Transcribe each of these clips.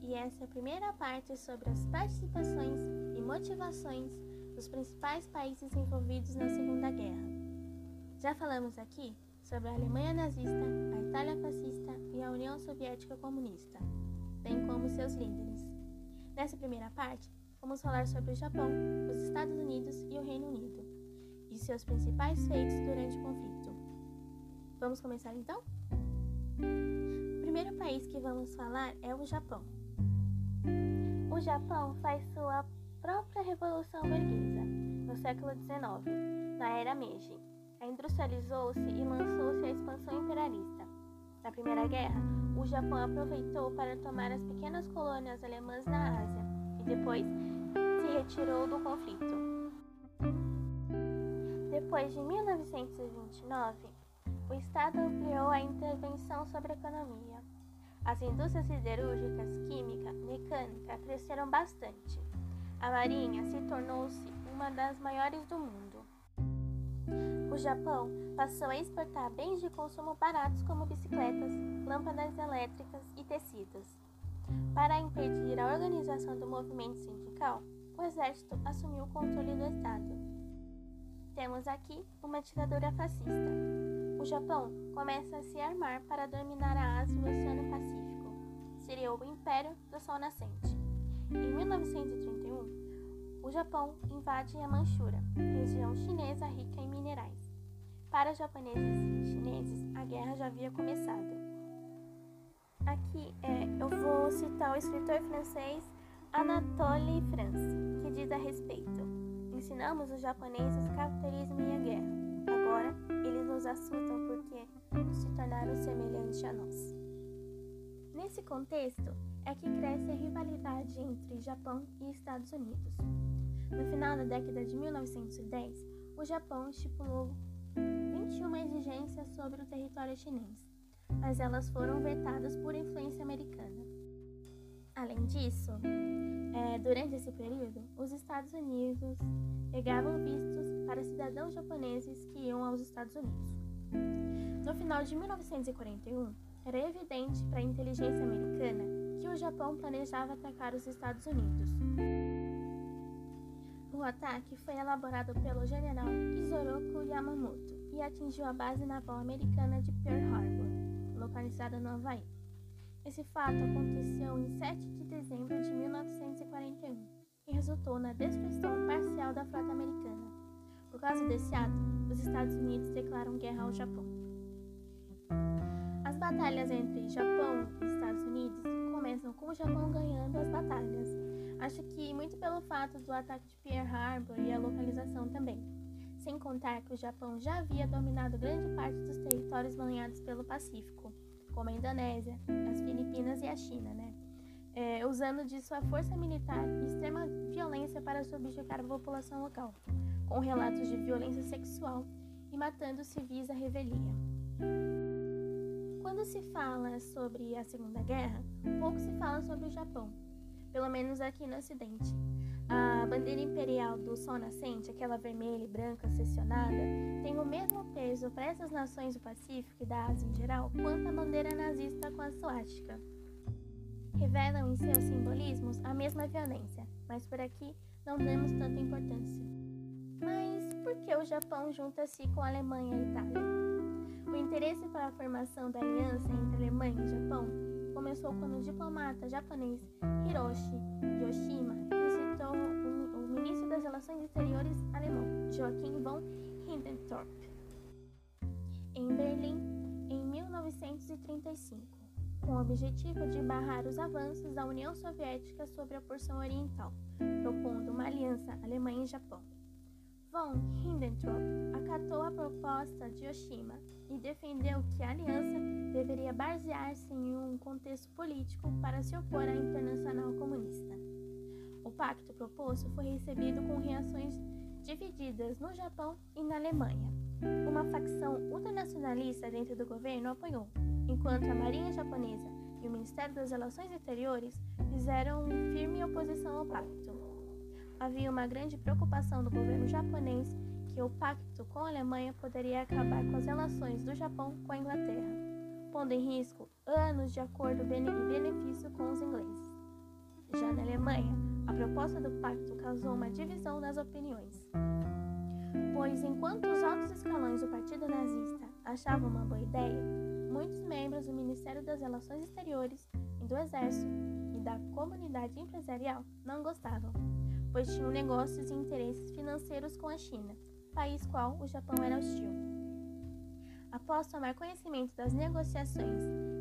e essa é a primeira parte sobre as participações e motivações dos principais países envolvidos na Segunda Guerra. Já falamos aqui sobre a Alemanha nazista, a Itália fascista e a União Soviética comunista, bem como seus líderes. Nessa primeira parte, vamos falar sobre o Japão, os Estados Unidos e o Reino Unido, e seus principais feitos durante o conflito. Vamos começar então? O primeiro país que vamos falar é o Japão. O Japão faz sua própria revolução burguesa no século XIX, na era Meiji. Industrializou-se e lançou-se a expansão imperialista. Na Primeira Guerra, o Japão aproveitou para tomar as pequenas colônias alemãs na Ásia e depois se retirou do conflito. Depois de 1929, o Estado ampliou a intervenção sobre a economia. As indústrias siderúrgicas, química, mecânica cresceram bastante. A marinha se tornou-se uma das maiores do mundo. O Japão passou a exportar bens de consumo baratos como bicicletas, lâmpadas elétricas e tecidos. Para impedir a organização do movimento sindical, o exército assumiu o controle do Estado. Temos aqui uma ditadura fascista. O Japão começa a se armar para dominar a Ásia e o Oceano Pacífico. Seria o Império do Sol Nascente. Em 1931, o Japão invade a Manchúria, região chinesa rica em minerais. Para japoneses e chineses, a guerra já havia começado. Aqui é, eu vou citar o escritor francês Anatole France, que diz a respeito: Ensinamos os japoneses capitalismo e a guerra. Agora, nos assustam porque se tornaram semelhantes a nós. Nesse contexto, é que cresce a rivalidade entre Japão e Estados Unidos. No final da década de 1910, o Japão estipulou 21 exigências sobre o território chinês, mas elas foram vetadas por influência americana. Além disso, é, durante esse período, os Estados Unidos negavam vistos para cidadãos japoneses que iam aos Estados Unidos. No final de 1941, era evidente para a inteligência americana que o Japão planejava atacar os Estados Unidos. O ataque foi elaborado pelo general Isoroku Yamamoto e atingiu a base naval americana de Pearl Harbor, localizada no Havaí. Esse fato aconteceu em resultou na destruição parcial da frota americana. Por causa desse ato, os Estados Unidos declaram guerra ao Japão. As batalhas entre Japão e Estados Unidos começam com o Japão ganhando as batalhas. Acho que muito pelo fato do ataque de Pearl Harbor e a localização também. Sem contar que o Japão já havia dominado grande parte dos territórios banhados pelo Pacífico como a Indonésia, as Filipinas e a China, né? É, usando de sua força militar e extrema violência para subjugar a população local, com relatos de violência sexual e matando civis à revelia. Quando se fala sobre a Segunda Guerra, pouco se fala sobre o Japão, pelo menos aqui no Ocidente. A bandeira imperial do Sol Nascente, aquela vermelha e branca seccionada, tem o mesmo peso para essas nações do Pacífico e da Ásia em geral quanto a bandeira nazista com a suástica. Revelam em seus simbolismos a mesma violência, mas por aqui não damos tanta importância. Mas por que o Japão junta-se com a Alemanha e a Itália? O interesse para a formação da aliança entre Alemanha e Japão começou quando o diplomata japonês Hiroshi Yoshima visitou o, ministro das Relações Exteriores alemão, Joachim von Hindenburg, em Berlim em 1935, com o objetivo de barrar os avanços da União Soviética sobre a porção oriental, propondo uma aliança Alemanha e Japão. Von Hindenburg acatou a proposta de Yoshima e defendeu que a aliança deveria basear-se em um contexto político para se opor à Internacional Comunista. O pacto proposto foi recebido com reações divididas no Japão e na Alemanha. Uma facção ultranacionalista dentro do governo apoiou, enquanto a Marinha Japonesa e o Ministério das Relações Exteriores fizeram firme oposição ao pacto havia uma grande preocupação do governo japonês que o pacto com a Alemanha poderia acabar com as relações do Japão com a Inglaterra, pondo em risco anos de acordo e benefício com os ingleses. Já na Alemanha, a proposta do pacto causou uma divisão nas opiniões. Pois enquanto os altos escalões do Partido Nazista achavam uma boa ideia, muitos membros do Ministério das Relações Exteriores e do Exército e da comunidade empresarial não gostavam, pois tinham negócios e interesses financeiros com a China, país qual o Japão era hostil. Após tomar conhecimento das negociações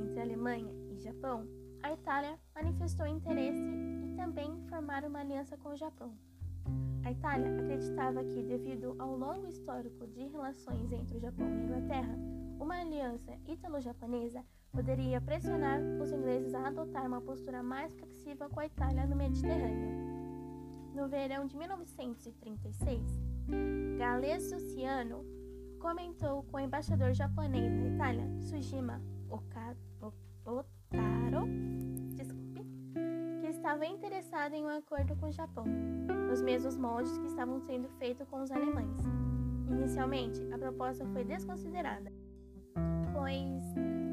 entre Alemanha e Japão, a Itália manifestou interesse e também formar uma aliança com o Japão. A Itália acreditava que, devido ao longo histórico de relações entre o Japão e a Inglaterra, uma aliança ítalo-japonesa poderia pressionar os ingleses a adotar uma postura mais flexível com a Itália no Mediterrâneo. No verão de 1936, Galeazzo Ciano comentou com o embaixador japonês na Itália, Sujima Otaro, desculpe, que estava interessado em um acordo com o Japão, nos mesmos moldes que estavam sendo feitos com os alemães. Inicialmente, a proposta foi desconsiderada, pois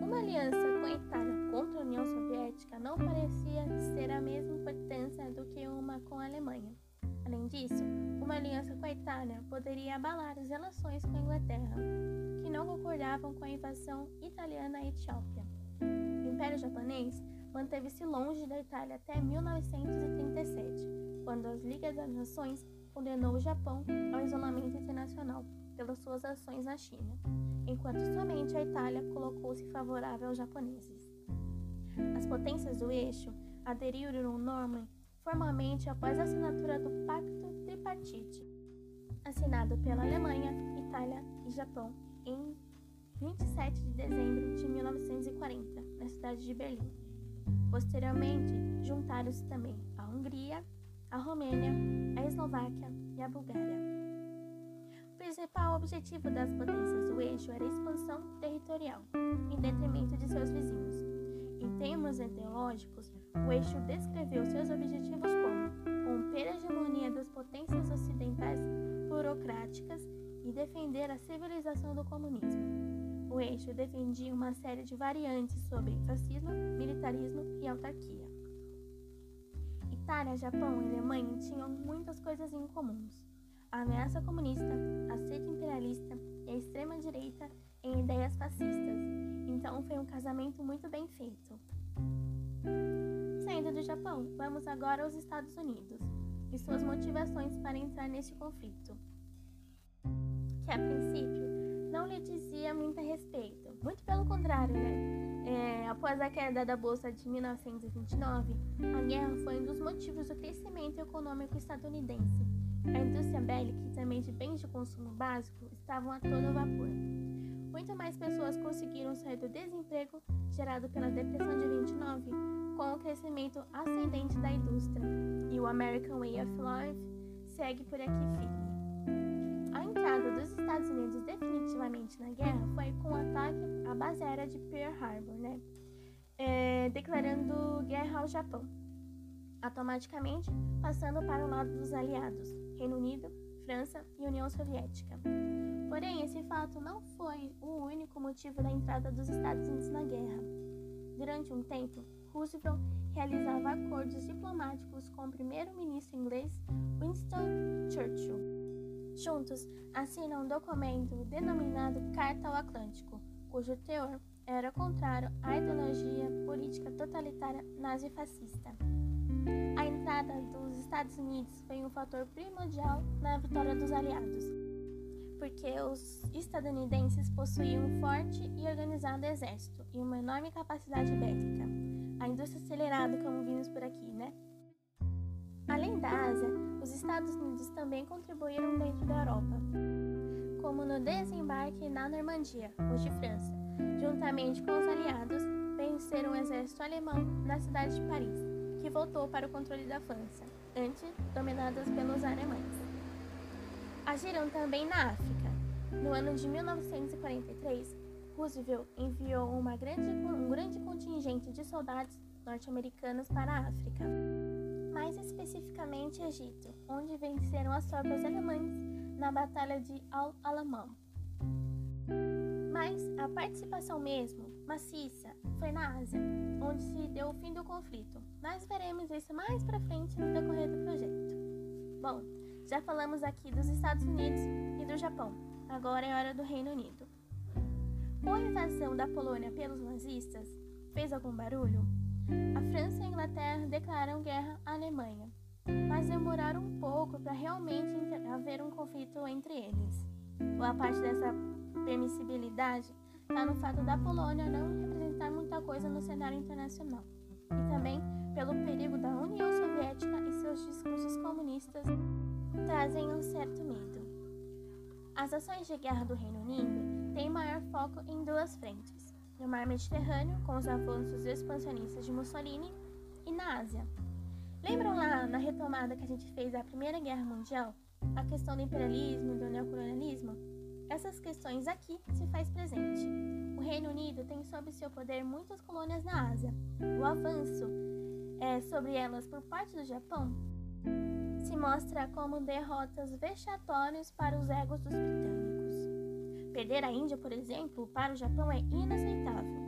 uma aliança com a Itália contra a União Soviética não parecia ter a mesma importância do que uma com a Alemanha. Além disso, uma aliança com a Itália poderia abalar as relações com a Inglaterra, que não concordavam com a invasão italiana à Etiópia. O Império Japonês manteve-se longe da Itália até 1937, quando as Ligas das Nações condenou o Japão ao isolamento internacional pelas suas ações na China, enquanto somente a Itália colocou-se favorável aos japoneses. As potências do eixo aderiram ao Norman formalmente após a assinatura do Pacto Tripartite, assinado pela Alemanha, Itália e Japão em 27 de dezembro de 1940, na cidade de Berlim. Posteriormente, juntaram-se também a Hungria, a Romênia, a Eslováquia e a Bulgária. Principal objetivo das potências do eixo era a expansão territorial, em detrimento de seus vizinhos. Em termos ideológicos, o eixo descreveu seus objetivos como romper a hegemonia das potências ocidentais burocráticas e defender a civilização do comunismo. O eixo defendia uma série de variantes sobre fascismo, militarismo e autarquia. Itália, Japão e Alemanha tinham muitas coisas em comuns. A ameaça comunista, a sede imperialista e a extrema-direita em ideias fascistas. Então foi um casamento muito bem feito. Saindo do Japão, vamos agora aos Estados Unidos e suas motivações para entrar neste conflito, que a princípio não lhe dizia muito a respeito. Muito pelo contrário, né? É, após a queda da Bolsa de 1929, a guerra foi um dos motivos do crescimento econômico estadunidense. A indústria bélica e também de bens de consumo básico estavam a todo vapor. Muito mais pessoas conseguiram sair do desemprego gerado pela Depressão de 29 com o crescimento ascendente da indústria, e o American Way of Life segue por aqui firme. A entrada dos Estados Unidos definitivamente na guerra foi com o ataque à base aérea de Pearl Harbor, né? É, declarando guerra ao Japão, automaticamente passando para o lado dos aliados, Reino Unido, França e União Soviética. Porém, esse fato não foi o único motivo da entrada dos Estados Unidos na guerra. Durante um tempo, Roosevelt realizava acordos diplomáticos com o primeiro-ministro inglês Winston Churchill. Juntos, assinam um documento denominado Carta ao Atlântico, cujo teor era contrário à ideologia política totalitária nazi-fascista. A entrada dos Estados Unidos foi um fator primordial na vitória dos aliados, porque os estadunidenses possuíam um forte e organizado exército e uma enorme capacidade bélica a indústria acelerada, como vimos por aqui, né? Além da Ásia, os Estados Unidos também contribuíram dentro da Europa, como no desembarque na Normandia, hoje França, juntamente com os aliados, venceram o exército alemão na cidade de Paris, que voltou para o controle da França, antes dominadas pelos alemães. Agiram também na África. No ano de 1943, Roosevelt enviou grande, um grande contingente de soldados norte-americanos para a África, mais especificamente Egito, onde venceram as tropas alemãs na Batalha de Al-Alamein. Mas a participação mesmo maciça foi na Ásia, onde se deu o fim do conflito. Nós veremos isso mais para frente no decorrer do projeto. Bom, já falamos aqui dos Estados Unidos e do Japão. Agora é hora do Reino Unido. Com a invasão da Polônia pelos nazistas, fez algum barulho? A França e a Inglaterra declararam guerra à Alemanha, mas demoraram um pouco para realmente haver um conflito entre eles. Boa parte dessa permissibilidade está no fato da Polônia não representar muita coisa no cenário internacional e também pelo perigo da União Soviética e seus discursos comunistas trazem um certo medo. As ações de guerra do Reino Unido têm maior foco em duas frentes: no Mar Mediterrâneo, com os avanços expansionistas de Mussolini, e na Ásia. Lembram lá na retomada que a gente fez da Primeira Guerra Mundial? A questão do imperialismo e do neocolonialismo? Essas questões aqui se faz presente. O Reino Unido tem sob seu poder muitas colônias na Ásia. O avanço é, sobre elas por parte do Japão se mostra como derrotas vexatórias para os egos dos britânicos. Perder a Índia, por exemplo, para o Japão é inaceitável.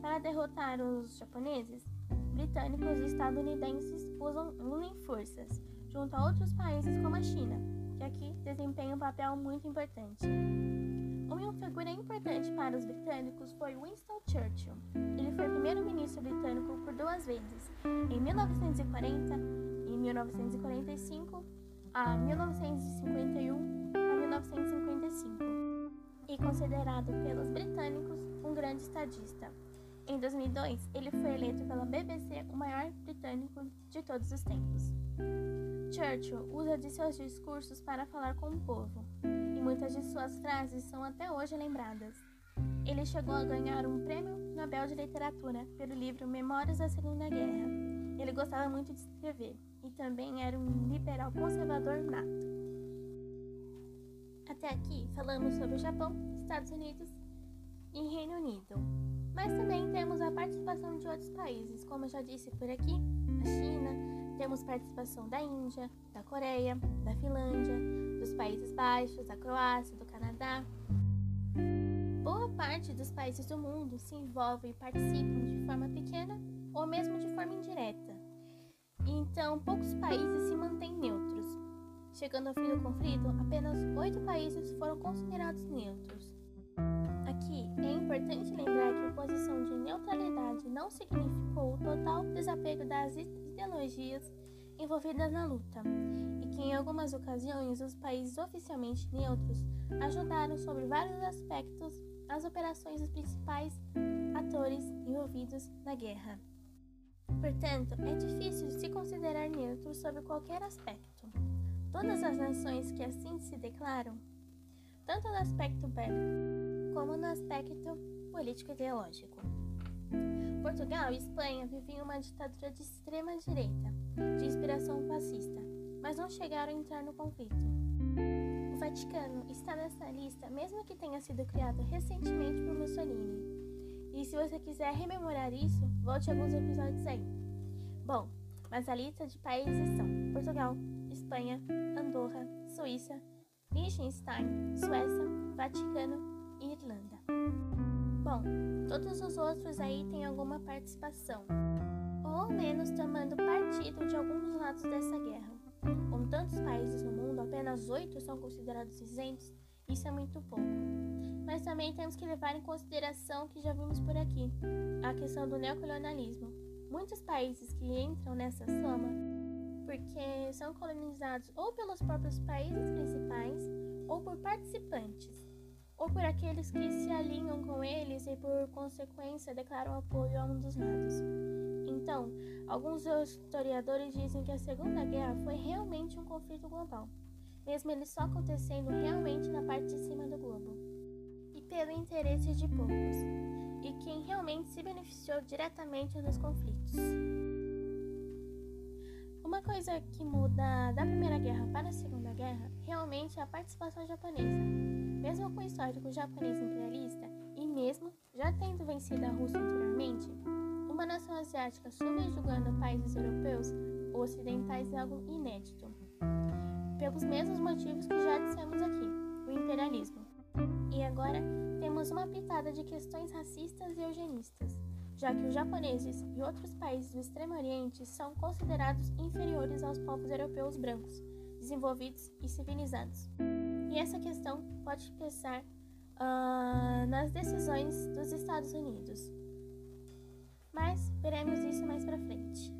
Para derrotar os japoneses, britânicos e estadunidenses usam, unem forças, junto a outros países como a China, que aqui desempenha um papel muito importante. Uma figura importante para os britânicos foi Winston Churchill. Ele foi primeiro-ministro britânico por duas vezes, em 1940 e 1945 a 1951 a 1955, e considerado pelos britânicos um grande estadista. Em 2002, ele foi eleito pela BBC o maior britânico de todos os tempos. Churchill usa de seus discursos para falar com o povo, e muitas de suas frases são até hoje lembradas. Ele chegou a ganhar um prêmio Nobel de Literatura pelo livro Memórias da Segunda Guerra. Ele gostava muito de escrever e também era um liberal conservador nato. Até aqui falamos sobre o Japão, Estados Unidos e Reino Unido. Mas também temos a participação de outros países, como eu já disse por aqui, a China, temos participação da Índia, da Coreia, da Finlândia, dos Países Baixos, da Croácia, do Canadá. Boa parte dos países do mundo se envolvem e participam de forma pequena ou mesmo de forma indireta. Então, poucos países se mantêm neutros. Chegando ao fim do conflito, apenas oito países foram considerados neutros. É importante lembrar que a posição de neutralidade não significou o total desapego das ideologias envolvidas na luta, e que em algumas ocasiões os países oficialmente neutros ajudaram sobre vários aspectos as operações dos principais atores envolvidos na guerra. Portanto, é difícil se considerar neutro sobre qualquer aspecto. Todas as nações que assim se declaram, tanto no aspecto bélico como no aspecto político-ideológico, Portugal e Espanha viviam uma ditadura de extrema direita, de inspiração fascista, mas não chegaram a entrar no conflito. O Vaticano está nessa lista, mesmo que tenha sido criado recentemente por Mussolini. E se você quiser rememorar isso, volte alguns episódios aí. Bom, mas a lista de países são Portugal, Espanha, Andorra, Suíça, Liechtenstein, Suécia, Vaticano Irlanda. Bom, todos os outros aí têm alguma participação, ou ao menos tomando partido de algum dos lados dessa guerra. Com tantos países no mundo, apenas oito são considerados isentos, isso é muito pouco. Mas também temos que levar em consideração que já vimos por aqui, a questão do neocolonialismo. Muitos países que entram nessa soma porque são colonizados ou pelos próprios países principais ou por participantes ou por aqueles que se alinham com eles e, por consequência, declaram apoio a um dos lados. Então, alguns historiadores dizem que a Segunda Guerra foi realmente um conflito global, mesmo ele só acontecendo realmente na parte de cima do globo, e pelo interesse de poucos, e quem realmente se beneficiou diretamente dos conflitos. Uma coisa que muda da Primeira Guerra para a Segunda Guerra realmente é a participação japonesa. Mesmo com o histórico japonês imperialista, e mesmo já tendo vencido a Rússia anteriormente, uma nação asiática subjugando países europeus ou ocidentais é algo inédito. Pelos mesmos motivos que já dissemos aqui, o imperialismo. E agora temos uma pitada de questões racistas e eugenistas, já que os japoneses e outros países do Extremo Oriente são considerados inferiores aos povos europeus brancos, desenvolvidos e civilizados. E essa questão pode pensar uh, nas decisões dos Estados Unidos. Mas veremos isso mais para frente.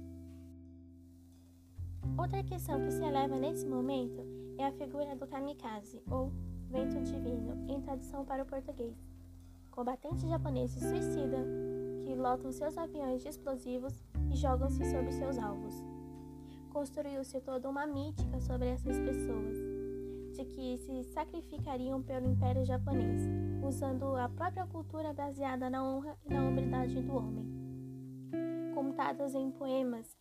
Outra questão que se eleva nesse momento é a figura do kamikaze, ou vento divino, em tradução para o português. Combatentes japoneses suicida que lotam seus aviões de explosivos e jogam-se sobre seus alvos. Construiu-se toda uma mítica sobre essas pessoas de que se sacrificariam pelo Império Japonês, usando a própria cultura baseada na honra e na hombridade do homem. Contadas em poemas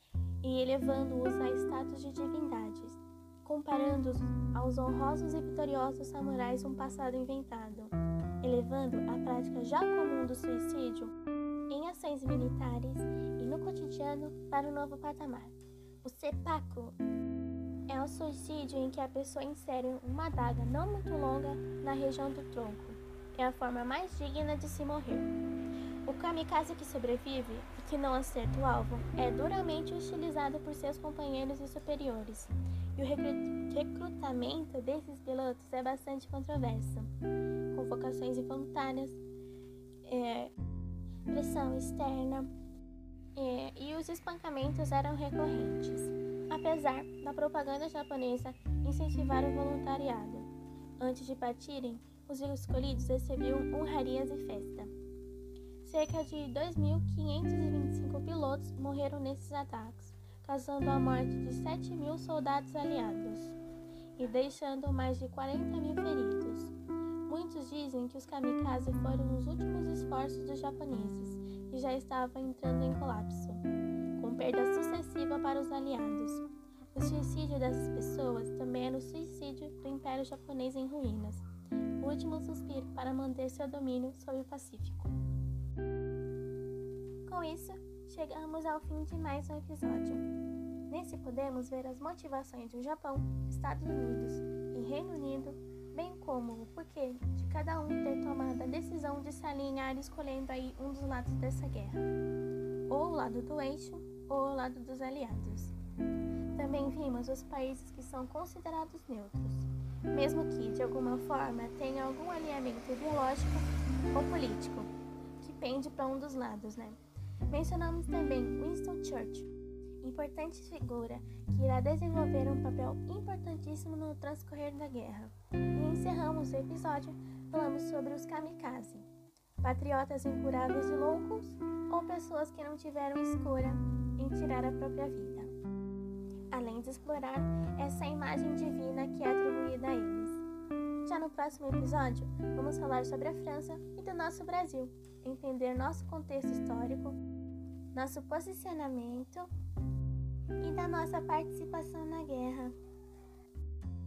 e elevando-os a status de divindades, comparando-os aos honrosos e vitoriosos samurais de um passado inventado, elevando a prática já comum do suicídio ações militares e no cotidiano para um novo patamar. O seppuku é um suicídio em que a pessoa insere uma adaga não muito longa na região do tronco. É a forma mais digna de se morrer. O kamikaze que sobrevive e que não acerta o alvo é duramente hostilizado por seus companheiros e superiores. E o recrutamento desses pilotos é bastante controverso. Convocações involuntárias, é, pressão externa é, e os espancamentos eram recorrentes apesar da propaganda japonesa incentivar o voluntariado. Antes de partirem, os escolhidos recebiam honrarias e festa. Cerca de 2.525 pilotos morreram nesses ataques, causando a morte de 7 mil soldados aliados e deixando mais de 40 mil feridos. Muitos dizem que os kamikaze foram os últimos esforços dos japoneses, que já estavam entrando em colapso perda sucessiva para os aliados. O suicídio dessas pessoas também era o suicídio do Império Japonês em ruínas, o último suspiro para manter seu domínio sobre o Pacífico. Com isso, chegamos ao fim de mais um episódio. Nesse podemos ver as motivações do Japão, Estados Unidos e Reino Unido, bem como o porquê de cada um ter tomado a decisão de se alinhar escolhendo aí um dos lados dessa guerra, ou o lado do eixo ou ao lado dos aliados. Também vimos os países que são considerados neutros, mesmo que, de alguma forma, tenham algum alinhamento ideológico ou político, que pende para um dos lados, né? Mencionamos também Winston Churchill, importante figura que irá desenvolver um papel importantíssimo no transcorrer da guerra. E encerramos o episódio falando sobre os kamikaze, patriotas incuráveis e loucos ou pessoas que não tiveram escolha em tirar a própria vida, além de explorar essa imagem divina que é atribuída a eles. Já no próximo episódio, vamos falar sobre a França e do nosso Brasil, entender nosso contexto histórico, nosso posicionamento e da nossa participação na guerra,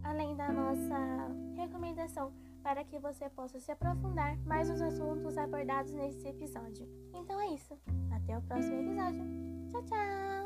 além da nossa recomendação para que você possa se aprofundar mais nos assuntos abordados nesse episódio. Então é isso. Até o próximo episódio. Tchau, tchau!